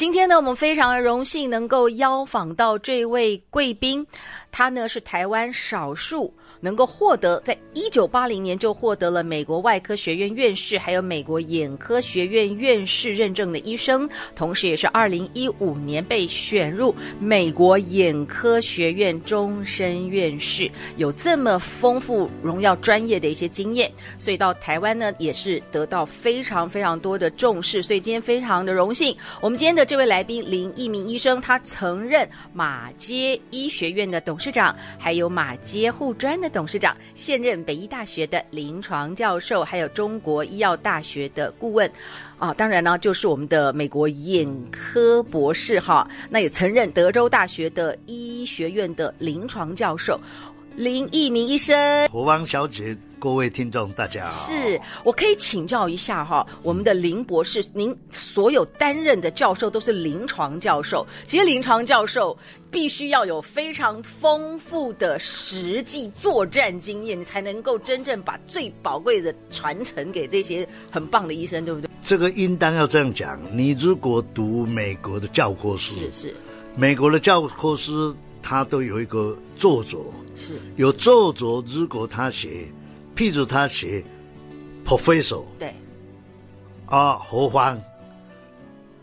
今天呢，我们非常荣幸能够邀访到这位贵宾，他呢是台湾少数。能够获得在一九八零年就获得了美国外科学院院士，还有美国眼科学院院士认证的医生，同时也是二零一五年被选入美国眼科学院终身院士，有这么丰富荣耀专业的一些经验，所以到台湾呢也是得到非常非常多的重视，所以今天非常的荣幸，我们今天的这位来宾林逸民医生，他曾任马街医学院的董事长，还有马街护专的。董事长，现任北医大学的临床教授，还有中国医药大学的顾问，啊，当然呢，就是我们的美国眼科博士哈。那也曾任德州大学的医学院的临床教授，林逸民医生。何王小姐，各位听众，大家好。是我可以请教一下哈，我们的林博士，您所有担任的教授都是临床教授，其实临床教授。必须要有非常丰富的实际作战经验，你才能够真正把最宝贵的传承给这些很棒的医生，对不对？这个应当要这样讲。你如果读美国的教科书，是是，美国的教科书，它都有一个作者，是有作者。如果他写，譬如他写 professor，对，啊，何方，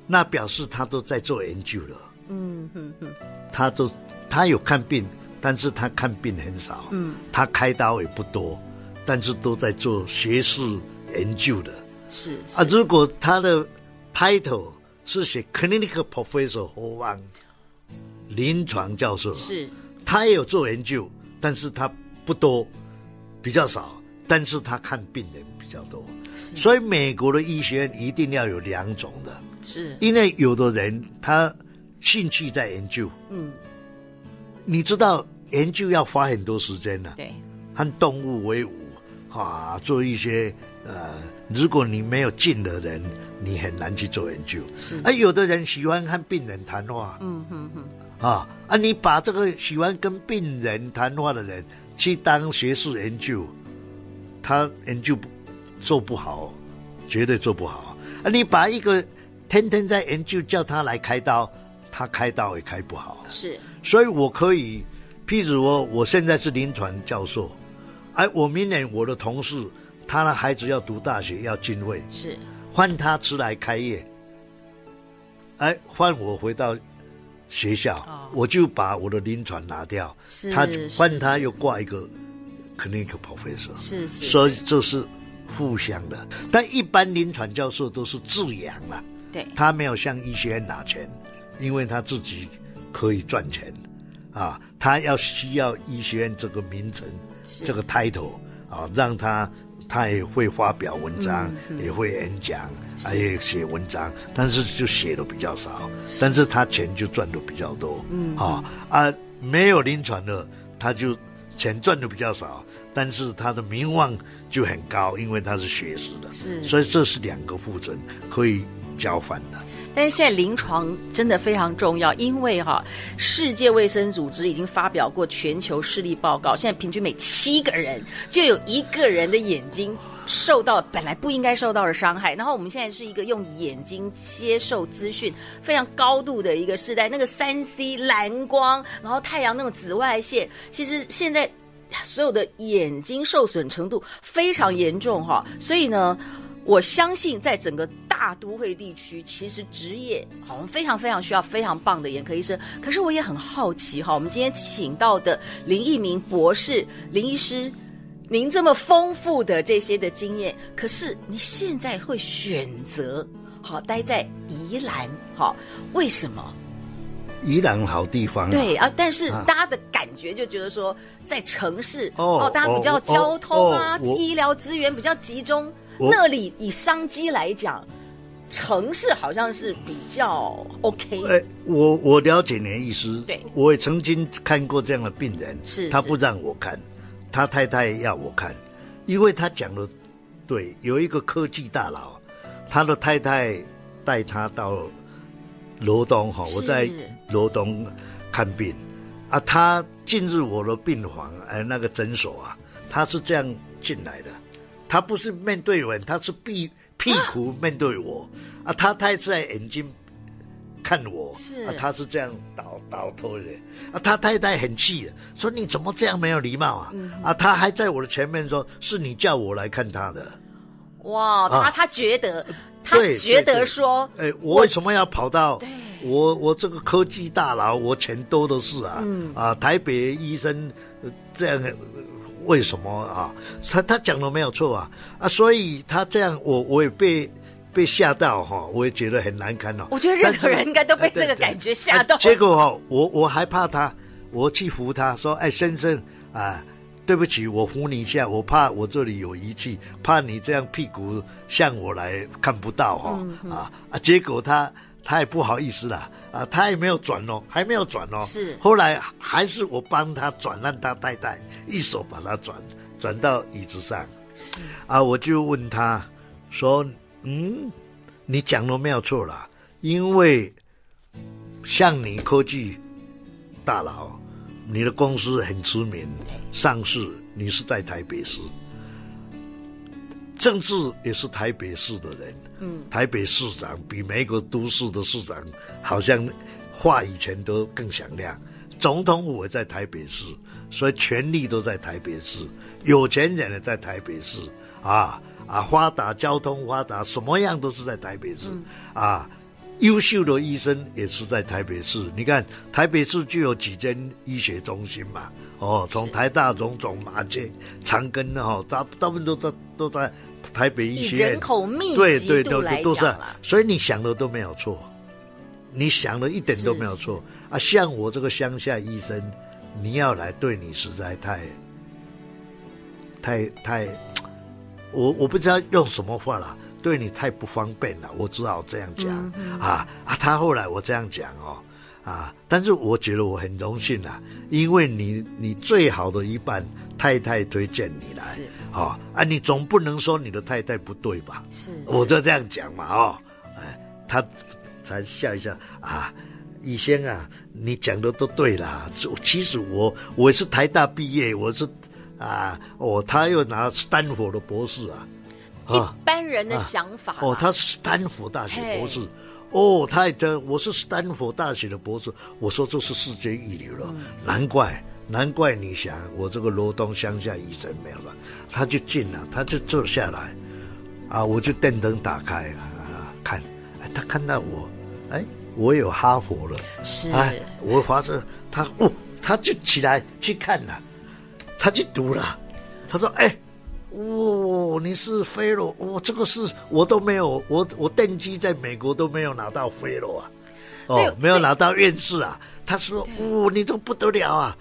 那表示他都在做研究了。嗯哼哼，他都他有看病，但是他看病很少。嗯，他开刀也不多，但是都在做学术研究的。是，是啊，如果他的 title 是写 clinical professor 何芳，临床教授，是，他也有做研究，但是他不多，比较少，但是他看病人比较多。所以美国的医学院一定要有两种的，是。因为有的人他。兴趣在研究，嗯，你知道研究要花很多时间呢、啊，对，和动物为伍，啊，做一些呃，如果你没有劲的人，你很难去做研究。是，而、啊、有的人喜欢和病人谈话，嗯哼哼，啊啊，你把这个喜欢跟病人谈话的人去当学术研究，他研究不做不好，绝对做不好。啊，你把一个天天在研究叫他来开刀。他开刀也开不好，是，所以我可以，譬如我我现在是临床教授，哎，我明年我的同事，他的孩子要读大学要进位，是，换他出来开业，哎，换我回到学校，哦，我就把我的临床拿掉，是，他换他又挂一个 clinical professor，是是，所以这是互相的，但一般临床教授都是自养了，对，他没有向医学院拿钱。因为他自己可以赚钱，啊，他要需要医学院这个名称，这个 title 啊，让他他也会发表文章，嗯、也会演讲，还有写文章，但是就写的比较少，但是他钱就赚的比较多，嗯，啊啊，没有临床的，他就钱赚的比较少，但是他的名望就很高，因为他是学士的，是，所以这是两个副诊可以交换的。但是现在临床真的非常重要，因为哈，世界卫生组织已经发表过全球视力报告，现在平均每七个人就有一个人的眼睛受到本来不应该受到的伤害。然后我们现在是一个用眼睛接受资讯非常高度的一个时代，那个三 C 蓝光，然后太阳那种紫外线，其实现在所有的眼睛受损程度非常严重哈，所以呢。我相信，在整个大都会地区，其实职业好像非常非常需要非常棒的眼科医生。可是我也很好奇哈，我们今天请到的林逸民博士林医师，您这么丰富的这些的经验，可是你现在会选择好待在宜兰，好，为什么？宜兰好地方啊。对啊，但是大家的感觉就觉得说，在城市哦，哦，大家比较交通啊，哦哦哦、医疗资源比较集中。那里以商机来讲，城市好像是比较 OK。哎，我我了解你的意思。对，我也曾经看过这样的病人，是他不让我看，他太太要我看，因为他讲的对。有一个科技大佬，他的太太带他到罗东哈，我在罗东看病啊，他进入我的病房哎，那个诊所啊，他是这样进来的，他不是面对人，他是屁。屁股面对我啊，他太太在眼睛看我，是啊，他是这样倒倒头的啊，他太太很气，说你怎么这样没有礼貌啊？嗯、啊，他还在我的前面说，是你叫我来看他的。哇，他他觉得，啊、他觉得说，哎，我为什么要跑到我我这个科技大佬，我钱多的是啊，嗯、啊，台北医生这样。为什么啊？他他讲的没有错啊啊！所以他这样，我我也被被吓到哈，我也觉得很难堪哦。我觉得任何人应该都被这个感觉吓到。结果哈，我我还怕他，我去扶他说：“哎，先生啊，对不起，我扶你一下，我怕我这里有仪器，怕你这样屁股向我来看不到哈啊啊！”结果他。他也不好意思了啊，他也没有转哦，还没有转哦。是，后来还是我帮他转，让他太太一手把他转转到椅子上。是啊，我就问他说：“嗯，你讲的没有错啦，因为像你科技大佬，你的公司很知名，上市，你是在台北市，政治也是台北市的人。”嗯，台北市长比每个都市的市长好像话语权都更响亮。总统府也在台北市，所以权力都在台北市，有钱人也在台北市啊啊，发达交通发达，什么样都是在台北市、嗯、啊。优秀的医生也是在台北市。你看台北市就有几间医学中心嘛，哦，从台大、荣总、马街、长庚哈，大大部分都在都在。台北医学院人口密集度来讲，对对对，都是，所以你想的都没有错，你想的一点都没有错啊！像我这个乡下医生，你要来对你实在太、太、太，我我不知道用什么话了，对你太不方便了，我只好这样讲、嗯、啊啊！他后来我这样讲哦啊，但是我觉得我很荣幸啊，因为你你最好的一半。太太推荐你来，是哦啊，你总不能说你的太太不对吧？是，我就这样讲嘛，哦，哎，他才笑一笑啊，以前啊，你讲的都对啦。其实我我是台大毕业，我是啊，哦，他又拿斯坦福的博士啊，一般人的想法、啊、哦，他是斯坦福大学博士，哦，他也我是斯坦福大学的博士，我说这是世界一流了，嗯、难怪。难怪你想我这个罗东乡下医生没有了，他就进了，他就坐下来，啊，我就电灯打开啊，看，哎，他看到我，哎，我有哈佛了，是，哎，我发现他哦，他就起来去看了，他去读了，他说，哎，哦，你是 Fellow，哦，这个是我都没有，我我电机在美国都没有拿到 Fellow 啊，哦，没有拿到院士啊，他说，哦，你这不得了啊。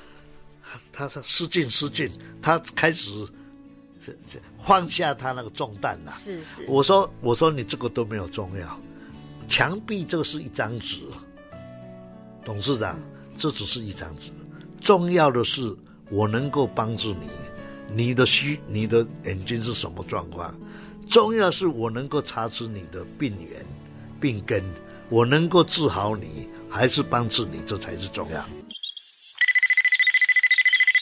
他说：“失敬失敬。”他开始放下他那个重担了。是是。我说：“我说你这个都没有重要，墙壁这是一张纸，董事长，这只是一张纸。重要的是我能够帮助你，你的需你的眼睛是什么状况？重要是我能够查出你的病源、病根，我能够治好你，还是帮助你，这才是重要。”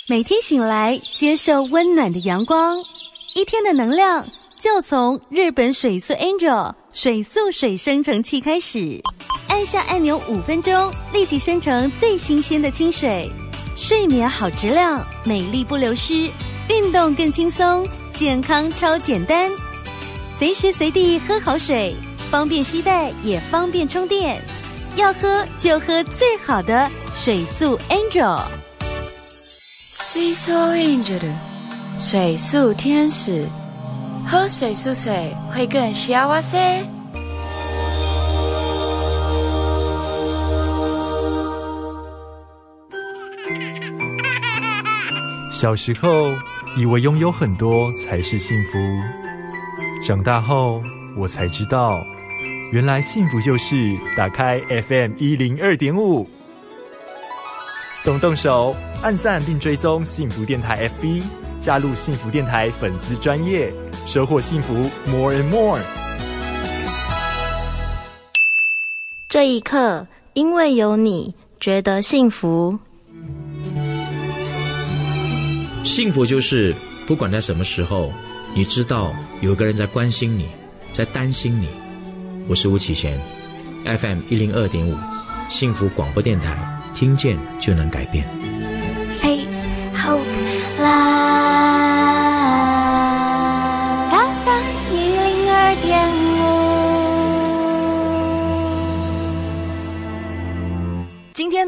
每天醒来，接受温暖的阳光，一天的能量就从日本水素 Angel 水素水生成器开始。按下按钮，五分钟立即生成最新鲜的清水，睡眠好质量，美丽不流失，运动更轻松，健康超简单，随时随地喝好水，方便携带也方便充电，要喝就喝最好的水素 Angel。水素 Angel，水素天使，喝水素水会更幸せ。小时候以为拥有很多才是幸福，长大后我才知道，原来幸福就是打开 FM 一零二点五，动动手，按赞并追踪幸福电台 FB，加入幸福电台粉丝专业，收获幸福 More and More。这一刻，因为有你，觉得幸福。幸福就是不管在什么时候，你知道有个人在关心你，在担心你。我是吴启贤，FM 一零二点五，幸福广播电台，听见就能改变。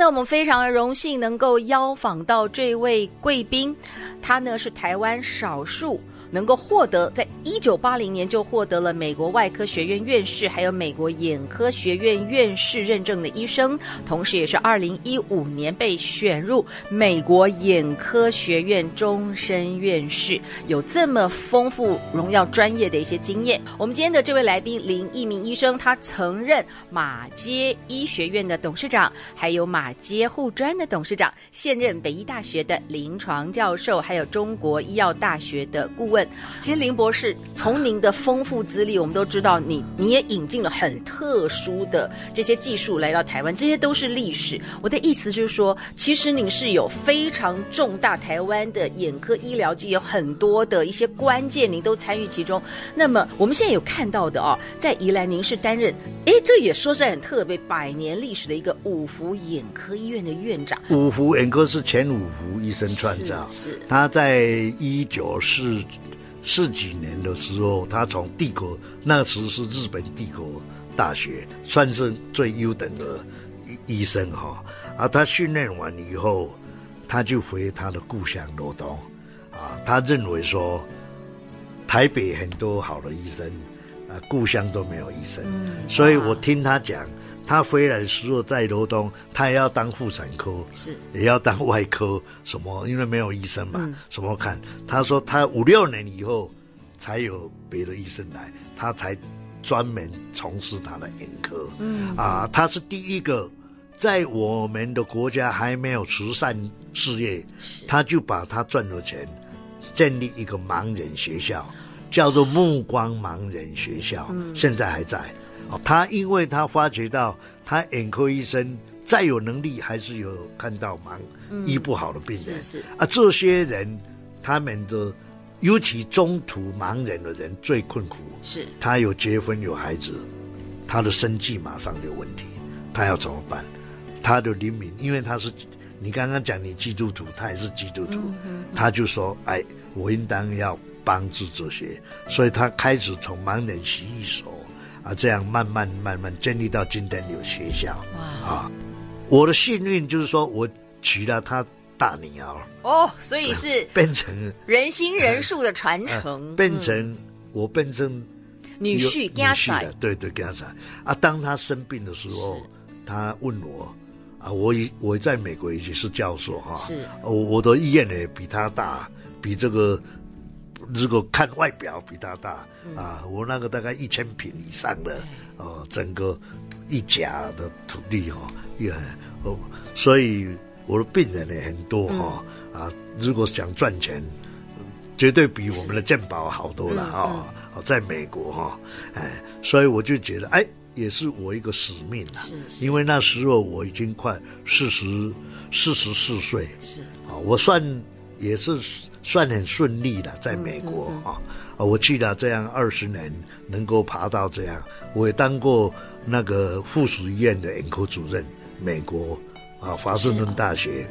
我们非常荣幸能够邀访到这位贵宾，他呢是台湾少数。能够获得在一九八零年就获得了美国外科学院院士，还有美国眼科学院院士认证的医生，同时也是二零一五年被选入美国眼科学院终身院士，有这么丰富荣耀专业的一些经验。我们今天的这位来宾林一鸣医生，他曾任马街医学院的董事长，还有马街护专的董事长，现任北医大学的临床教授，还有中国医药大学的顾问。其实林博士从您的丰富资历，我们都知道你你也引进了很特殊的这些技术来到台湾，这些都是历史。我的意思就是说，其实您是有非常重大台湾的眼科医疗界有很多的一些关键，您都参与其中。那么我们现在有看到的哦，在宜兰您是担任，哎，这也说是很特别，百年历史的一个五福眼科医院的院长。五福眼科是前五福医生创造，是，是他在一九四。四几年的时候，他从帝国，那时是日本帝国大学，算是最优等的医医生哈。啊，他训练完以后，他就回他的故乡罗东，啊，他认为说，台北很多好的医生，啊，故乡都没有医生，嗯、所以我听他讲。他回来的时候在罗东，他也要当妇产科，是也要当外科，什么？因为没有医生嘛，嗯、什么看？他说他五六年以后才有别的医生来，他才专门从事他的眼科。嗯啊，他是第一个在我们的国家还没有慈善事业，他就把他赚的钱建立一个盲人学校，叫做目光盲人学校，嗯、现在还在。他因为他发觉到，他眼科医生再有能力，还是有看到盲、嗯、医不好的病人。是是啊，这些人他们的，尤其中途盲人的人最困苦。是，他有结婚有孩子，他的生计马上有问题，他要怎么办？他的灵敏，因为他是你刚刚讲你基督徒，他也是基督徒，他就说：“哎，我应当要帮助这些。”所以他开始从盲人洗衣所。啊，这样慢慢慢慢建立到今天有学校。哇！啊，我的幸运就是说我娶了他大女儿。哦，所以是变成人心人数的传承，变成我变成女婿家婿对对家婿啊，当他生病的时候，他问我啊，我我在美国也是教授哈，是，我我的医院呢比他大，比这个。如果看外表比他大，嗯、啊，我那个大概一千平以上的，哦、呃，整个一甲的土地哦，也很哦，所以我的病人也很多哈，嗯、啊，如果想赚钱，绝对比我们的健保好多了啊，哦嗯、在美国哈，哎，所以我就觉得哎，也是我一个使命啊，是是。因为那时候我已经快四十四十四岁，是。啊，我算也是。算很顺利的，在美国啊，啊、嗯，我去了这样二十年，能够爬到这样，我也当过那个附属医院的眼科主任，美国啊，华盛顿大学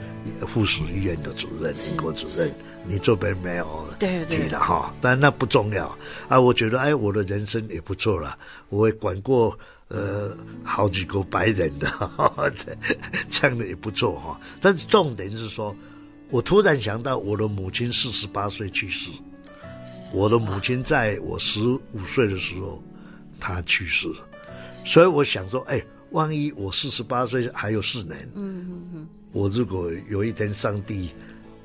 附属医院的主任，眼科主任，你这边没有提了哈，但那不重要啊，我觉得哎，我的人生也不错了，我也管过呃好几个白人的，这这样的也不错哈，但是重点是说。我突然想到，我的母亲四十八岁去世。我的母亲在我十五岁的时候，她去世。所以我想说，哎，万一我四十八岁还有四年，嗯嗯嗯，我如果有一天上帝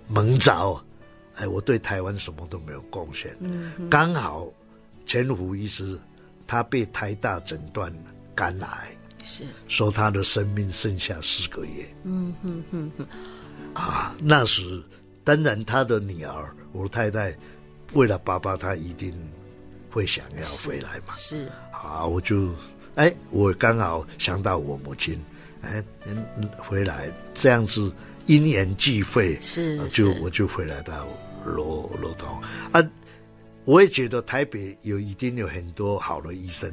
蒙召，哎，我对台湾什么都没有贡献。嗯，刚好钱湖医师他被台大诊断肝癌，是说他的生命剩下四个月。嗯哼哼哼，啊，那时当然他的女儿我太太为了爸爸，他一定会想要回来嘛。是啊，我就哎，我刚好想到我母亲，哎，回来这样子因缘际会，是，啊、就我就回来到罗罗东啊。我也觉得台北有一定有很多好的医生，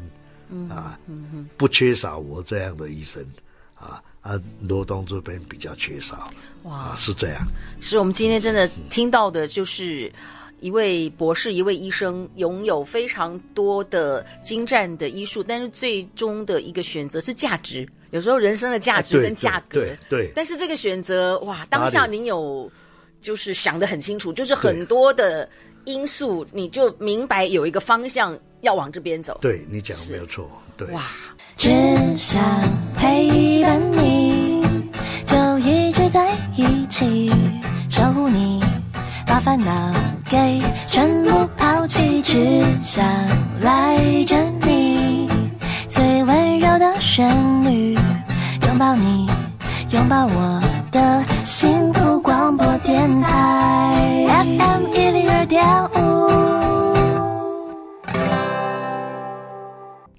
嗯、啊，嗯、不缺少我这样的医生，啊啊，罗东这边比较缺少，哇，啊、是这样。是我们今天真的听到的，就是一位博士，一位医生，拥有非常多的精湛的医术，但是最终的一个选择是价值。有时候人生的价值跟价格，对对。但是这个选择，哇，当下您有就是想得很清楚，就是很多的。因素，你就明白有一个方向要往这边走。对，你讲没有错。对，哇，只想陪伴你，给全部抛弃，只想赖着你，最温柔的旋律，拥抱你，拥抱我的幸福广播电台 FM 一零二点五。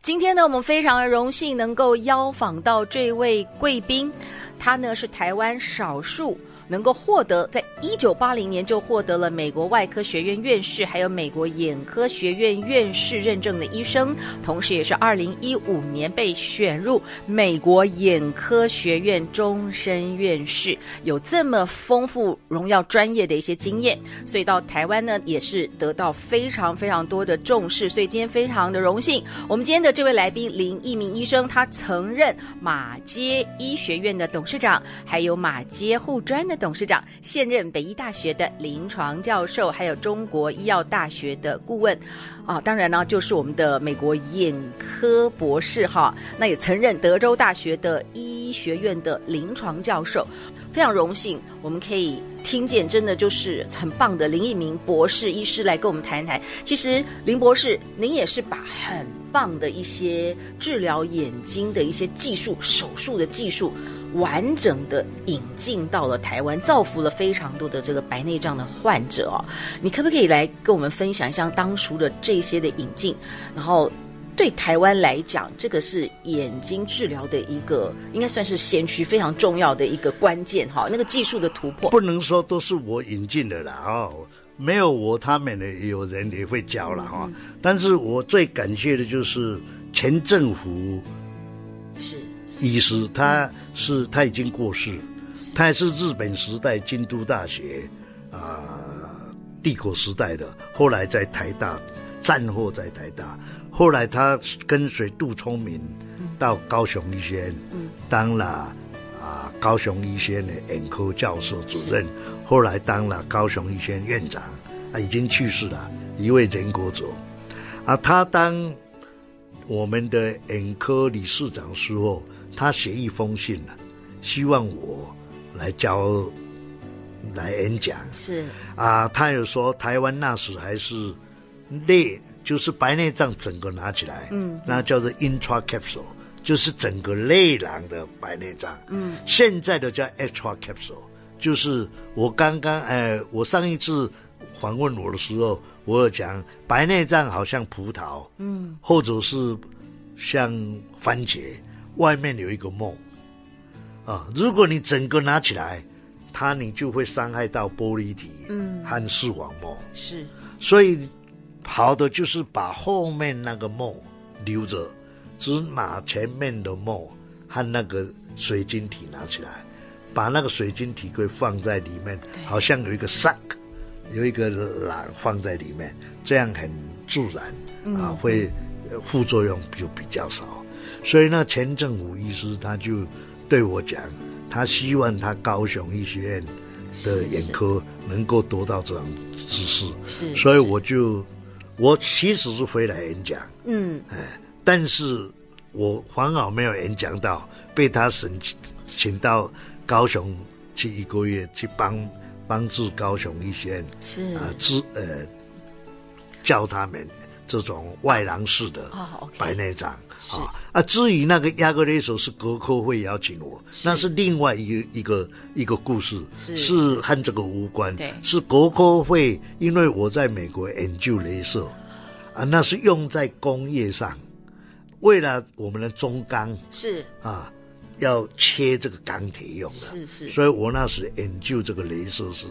今天呢，我们非常荣幸能够邀访到这位贵宾，他呢是台湾少数。能够获得在一九八零年就获得了美国外科学院院士，还有美国眼科学院院士认证的医生，同时也是二零一五年被选入美国眼科学院终身院士，有这么丰富荣耀专业的一些经验，所以到台湾呢也是得到非常非常多的重视，所以今天非常的荣幸，我们今天的这位来宾林奕明医生，他曾任马街医学院的董事长，还有马街护专的。董事长，现任北医大学的临床教授，还有中国医药大学的顾问，啊，当然呢，就是我们的美国眼科博士哈。那也曾任德州大学的医学院的临床教授，非常荣幸，我们可以听见，真的就是很棒的林一鸣博士医师来跟我们谈一谈。其实林博士，您也是把很棒的一些治疗眼睛的一些技术、手术的技术。完整的引进到了台湾，造福了非常多的这个白内障的患者哦。你可不可以来跟我们分享一下当初的这些的引进？然后对台湾来讲，这个是眼睛治疗的一个，应该算是先驱非常重要的一个关键哈。那个技术的突破，不能说都是我引进的啦哦，没有我，他们呢有人也会教了哈。但是我最感谢的就是前政府是。医师，他是他已经过世，他也是日本时代京都大学啊、呃，帝国时代的，后来在台大，战后在台大，后来他跟随杜聪明到高雄医学院，当了啊、呃、高雄医学院的眼科教授主任，后来当了高雄医学院院长，啊已经去世了，一位仁国佐，啊他当我们的眼科理事长时候。他写一封信了，希望我来教来演讲。是啊，他有说台湾那时还是内，就是白内障整个拿起来，嗯，那叫做 intracapsule，就是整个内囊的白内障。嗯，现在的叫 extracapsule，就是我刚刚哎，我上一次访问我的时候，我有讲白内障好像葡萄，嗯，或者是像番茄。外面有一个梦，啊，如果你整个拿起来，它你就会伤害到玻璃体，嗯，和视网膜。是，所以好的就是把后面那个梦留着，只把前面的梦和那个水晶体拿起来，把那个水晶体会放在里面，好像有一个 sack，有一个篮放在里面，这样很自然，啊，嗯、会副作用就比较少。所以那前政府医师他就对我讲，他希望他高雄医学院的眼科能够得到这种知识。是，所以我就我其实是回来演讲，嗯，哎，但是我刚好没有演讲到，被他申请到高雄去一个月去帮帮助高雄一些，是啊，知呃教他们。这种外廊式的白内障啊啊。至于那个亚格雷索是国科会邀请我，那是另外一个一个一个故事，是，是和这个无关。对，是国科会，因为我在美国研究镭射啊，那是用在工业上，为了我们的中钢是啊。要切这个钢铁用的，是是，所以我那时研究这个镭射是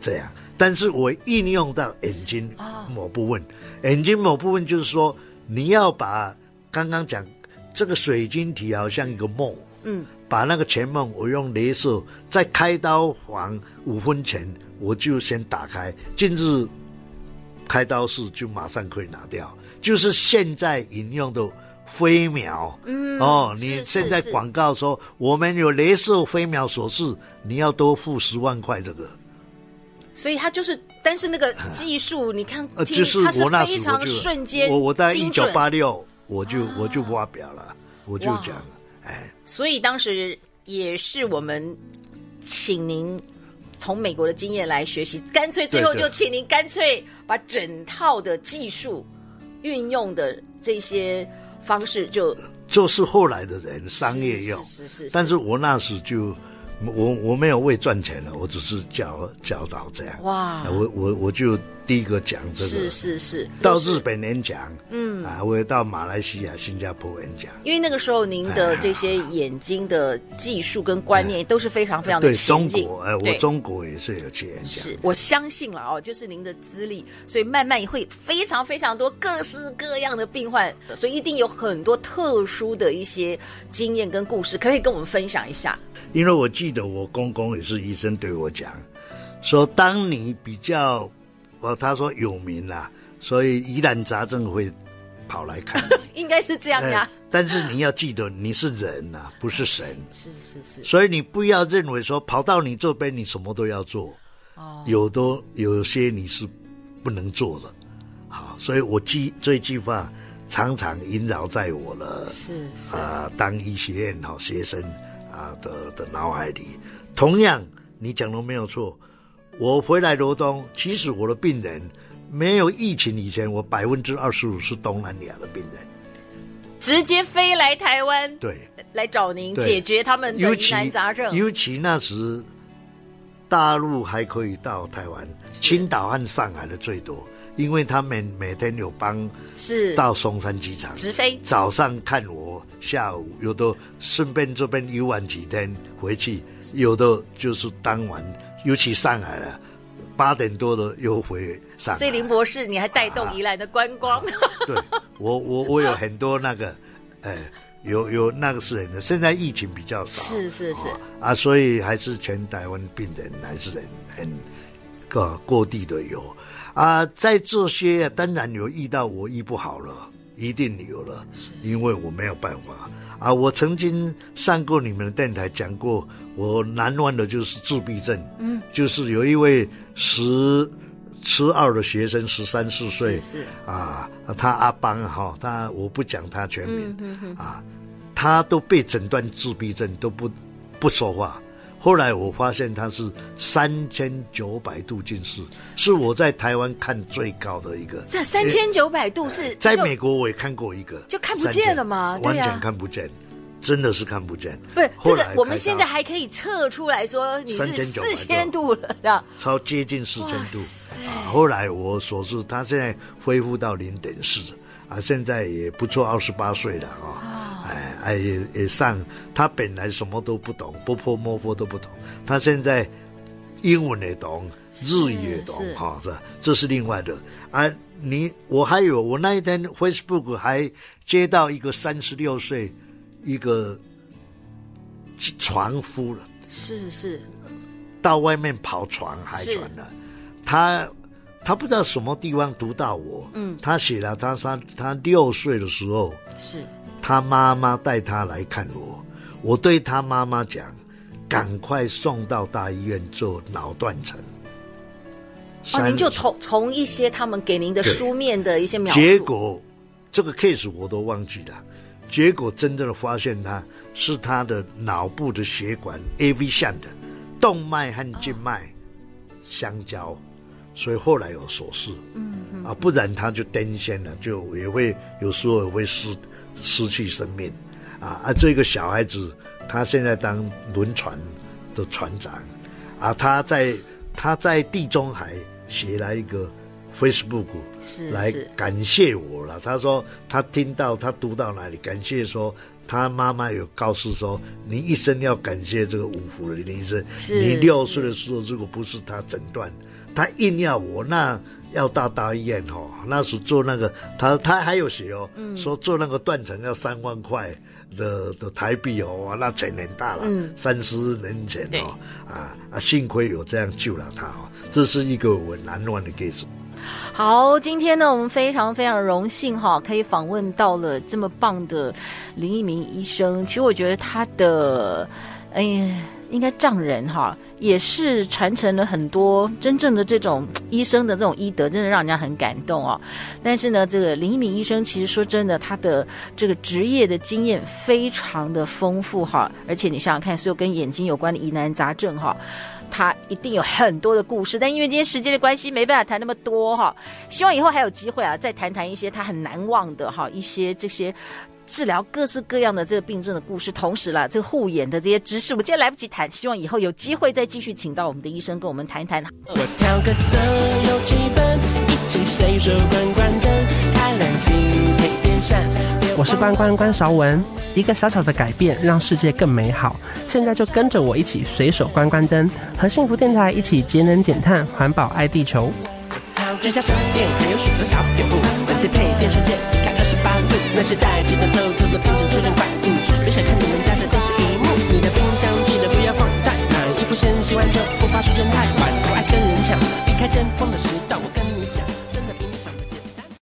这样，但是我应用到眼睛某部分，眼睛某部分就是说，你要把刚刚讲这个水晶体好像一个梦，嗯，把那个前梦我用镭射在开刀房五分前我就先打开，进入开刀室就马上可以拿掉，就是现在引用的。飞秒，嗯，哦，你现在广告说我们有镭射飞秒手术，你要多付十万块这个。所以他就是，但是那个技术，你看，呃，就是我那时候就瞬间，我我在一九八六，我就我就发表了，我就讲了，哎。所以当时也是我们请您从美国的经验来学习，干脆最后就请您干脆把整套的技术运用的这些。方式就就是后来的人商业用，是是，是，是，但是我那时就我我没有为赚钱了，我只是教教导这样。哇，我我我就。第一个讲这个是是是，到日本演讲，嗯啊，我也到马来西亚、新加坡演讲。因为那个时候您的这些眼睛的技术跟观念都是非常非常的。对中国，哎，我中国也是有去演讲。是我相信了哦，就是您的资历，所以慢慢会非常非常多各式各样的病患，所以一定有很多特殊的一些经验跟故事，可以跟我们分享一下。因为我记得我公公也是医生对我讲，说当你比较。哦，他说有名啦，所以疑难杂症会跑来看，应该是这样呀、啊呃。但是你要记得，你是人呐、啊，不是神。是是是。所以你不要认为说跑到你这边，你什么都要做。哦。有的有些你是不能做的。好，所以我记这句话常常萦绕在我的是啊、呃，当医学院好学生啊的的脑海里。同样，你讲的没有错。我回来罗东，其实我的病人没有疫情以前，我百分之二十五是东南亚的病人，直接飞来台湾，对，来找您解决他们的疑难杂症。尤其那时大陆还可以到台湾，青岛和上海的最多，因为他们每天有帮是。到松山机场直飞，早上看我，下午有的顺便这边游玩几天回去，有的就是当晚。尤其上海了，八点多的又回上海。所以林博士，你还带动宜兰的观光？啊、对，我我我有很多那个，哎，有有那个是人的。现在疫情比较少，是是是、哦、啊，所以还是全台湾病人还是人很各各地的有啊。在这些当然有遇到我医不好了，一定有了，因为我没有办法。啊，我曾经上过你们的电台讲过，我难忘的就是自闭症。嗯，就是有一位十十二的学生，十三四岁，是，是。啊，他阿邦哈，他我不讲他全名，嗯、啊，他都被诊断自闭症，都不不说话。后来我发现他是三千九百度近视，是我在台湾看最高的一个。这三千九百度是在美国我也看过一个，就看不见了吗？完全看不见，真的是看不见。不是，后来我们现在还可以测出来说你是四千度了，超接近四千度啊。后来我所知，他现在恢复到零点四啊，现在也不错，二十八岁了啊。哎哎也也上，他本来什么都不懂，不破摸破都不懂，他现在英文也懂，日语也懂，哈，是吧？这是另外的。啊，你我还有，我那一天 Facebook 还接到一个三十六岁一个船夫了，是是，到外面跑船海船了，他他不知道什么地方读到我，嗯，他写了他他他六岁的时候是。他妈妈带他来看我，我对他妈妈讲：“赶快送到大医院做脑断层。”哦，您就从从一些他们给您的书面的一些描述，结果这个 case 我都忘记了。结果真正的发现，他是他的脑部的血管 AV 线的动脉和静脉相交，所以后来有手术。嗯嗯啊，不然他就癫痫了，就也会有时候也会失失去生命。啊啊，这个小孩子他现在当轮船的船长，啊，他在他在地中海写了一个 Facebook 是来感谢我了。他说他听到他读到哪里，感谢说。他妈妈有告诉说，你一生要感谢这个五福的林医生。是你六岁的时候，如果不是他诊断，他硬要我，那要到大医院哦。那时做那个，他他还有写哦，嗯、说做那个断层要三万块的的台币哦，那钱很大了，三十、嗯、年前哦，啊啊，幸亏有这样救了他哦，这是一个我难忘的 case。好，今天呢，我们非常非常荣幸哈，可以访问到了这么棒的林一鸣医生。其实我觉得他的，哎呀，应该丈人哈，也是传承了很多真正的这种医生的这种医德，真的让人家很感动哦。但是呢，这个林一鸣医生其实说真的，他的这个职业的经验非常的丰富哈，而且你想想看，所有跟眼睛有关的疑难杂症哈。他一定有很多的故事，但因为今天时间的关系，没办法谈那么多哈。希望以后还有机会啊，再谈谈一些他很难忘的哈，一些这些治疗各式各样的这个病症的故事。同时啦，这个护眼的这些知识，我今天来不及谈，希望以后有机会再继续请到我们的医生跟我们谈一谈。我调个色，有气氛，一起随手关关灯，开冷气配电扇。我是关关关韶文，一个小小的改变让世界更美好。现在就跟着我一起随手关关灯，和幸福电台一起节能减碳，环保爱地球。家店还有许多小店铺，配电一二十八，那些带的，想看你们家的电视荧幕。你的冰箱记得不要放太满，衣服先洗完就不怕时间太晚。不爱跟人抢，避开的时。